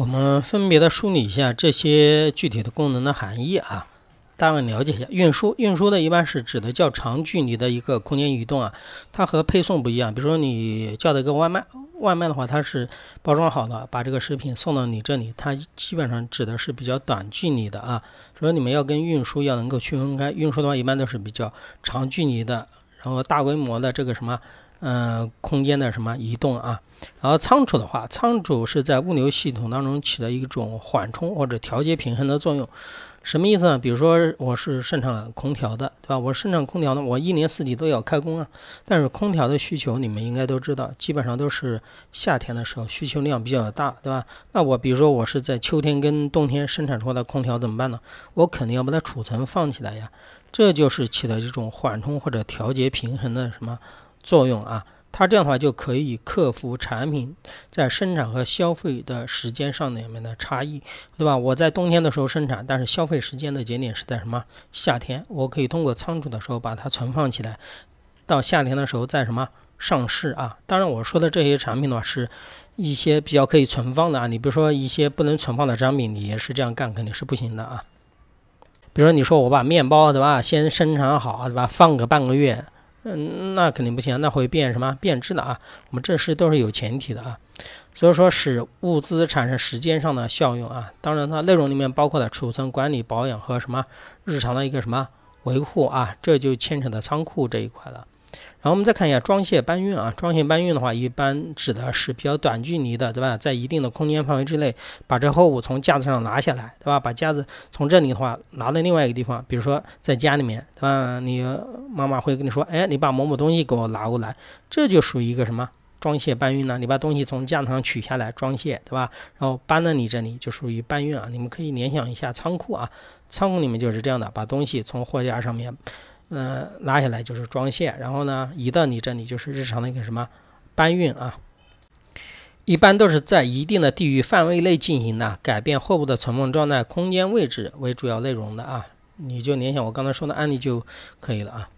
我们分别的梳理一下这些具体的功能的含义啊，大概了解一下。运输，运输的一般是指的较长距离的一个空间移动啊，它和配送不一样。比如说你叫的一个外卖，外卖的话它是包装好的，把这个食品送到你这里，它基本上指的是比较短距离的啊。所以你们要跟运输要能够区分开，运输的话一般都是比较长距离的，然后大规模的这个什么。嗯，空间的什么移动啊？然后仓储的话，仓储是在物流系统当中起了一种缓冲或者调节平衡的作用。什么意思呢？比如说我是生产空调的，对吧？我生产空调呢，我一年四季都要开工啊。但是空调的需求你们应该都知道，基本上都是夏天的时候需求量比较大，对吧？那我比如说我是在秋天跟冬天生产出来的空调怎么办呢？我肯定要把它储存放起来呀。这就是起到这种缓冲或者调节平衡的什么？作用啊，它这样的话就可以克服产品在生产和消费的时间上面的差异，对吧？我在冬天的时候生产，但是消费时间的节点是在什么夏天？我可以通过仓储的时候把它存放起来，到夏天的时候再什么上市啊？当然，我说的这些产品的话，是一些比较可以存放的啊。你比如说一些不能存放的商品，你也是这样干，肯定是不行的啊。比如说你说我把面包对吧，先生产好对吧，放个半个月。嗯，那肯定不行，那会变什么变质的啊？我们这是都是有前提的啊，所以说使物资产生时间上的效用啊。当然，它内容里面包括了储存、管理、保养和什么日常的一个什么维护啊，这就牵扯到仓库这一块了。然后我们再看一下装卸搬运啊，装卸搬运的话，一般指的是比较短距离的，对吧？在一定的空间范围之内，把这货物从架子上拿下来，对吧？把架子从这里的话拿到另外一个地方，比如说在家里面，对吧？你妈妈会跟你说，哎，你把某某东西给我拿过来，这就属于一个什么装卸搬运呢？你把东西从架子上取下来装卸，对吧？然后搬到你这里就属于搬运啊。你们可以联想一下仓库啊，仓库里面就是这样的，把东西从货架上面。嗯，拉下来就是装卸，然后呢，移到你这里就是日常的一个什么搬运啊。一般都是在一定的地域范围内进行的，改变货物的存放状态、空间位置为主要内容的啊。你就联想我刚才说的案例就可以了啊。